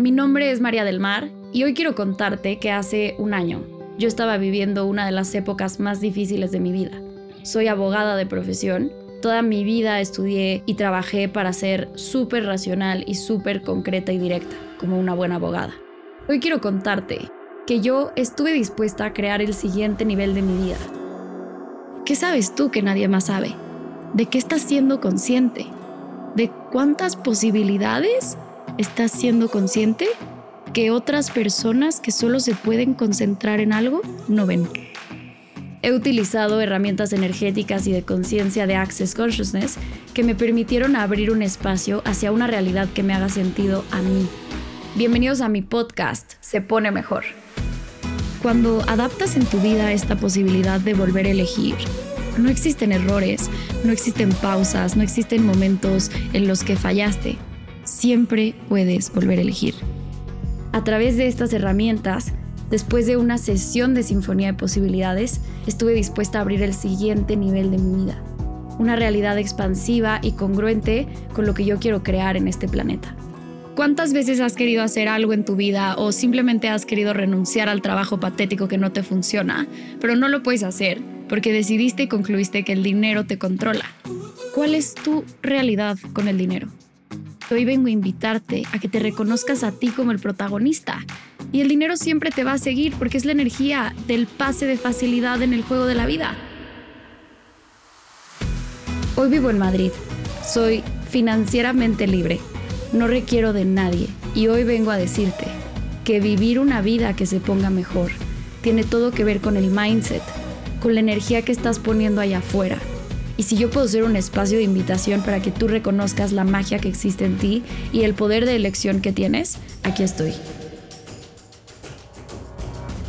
Mi nombre es María del Mar y hoy quiero contarte que hace un año yo estaba viviendo una de las épocas más difíciles de mi vida. Soy abogada de profesión, toda mi vida estudié y trabajé para ser súper racional y súper concreta y directa, como una buena abogada. Hoy quiero contarte que yo estuve dispuesta a crear el siguiente nivel de mi vida. ¿Qué sabes tú que nadie más sabe? ¿De qué estás siendo consciente? ¿De cuántas posibilidades estás siendo consciente que otras personas que solo se pueden concentrar en algo no ven? He utilizado herramientas energéticas y de conciencia de Access Consciousness que me permitieron abrir un espacio hacia una realidad que me haga sentido a mí. Bienvenidos a mi podcast, Se pone mejor. Cuando adaptas en tu vida esta posibilidad de volver a elegir, no existen errores, no existen pausas, no existen momentos en los que fallaste. Siempre puedes volver a elegir. A través de estas herramientas, después de una sesión de sinfonía de posibilidades, estuve dispuesta a abrir el siguiente nivel de mi vida. Una realidad expansiva y congruente con lo que yo quiero crear en este planeta. ¿Cuántas veces has querido hacer algo en tu vida o simplemente has querido renunciar al trabajo patético que no te funciona, pero no lo puedes hacer porque decidiste y concluiste que el dinero te controla? ¿Cuál es tu realidad con el dinero? Hoy vengo a invitarte a que te reconozcas a ti como el protagonista. Y el dinero siempre te va a seguir porque es la energía del pase de facilidad en el juego de la vida. Hoy vivo en Madrid. Soy financieramente libre. No requiero de nadie. Y hoy vengo a decirte que vivir una vida que se ponga mejor tiene todo que ver con el mindset, con la energía que estás poniendo allá afuera y si yo puedo ser un espacio de invitación para que tú reconozcas la magia que existe en ti y el poder de elección que tienes, aquí estoy.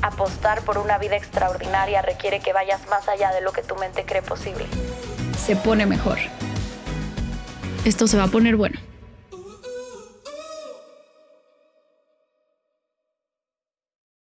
Apostar por una vida extraordinaria requiere que vayas más allá de lo que tu mente cree posible. Se pone mejor. Esto se va a poner bueno.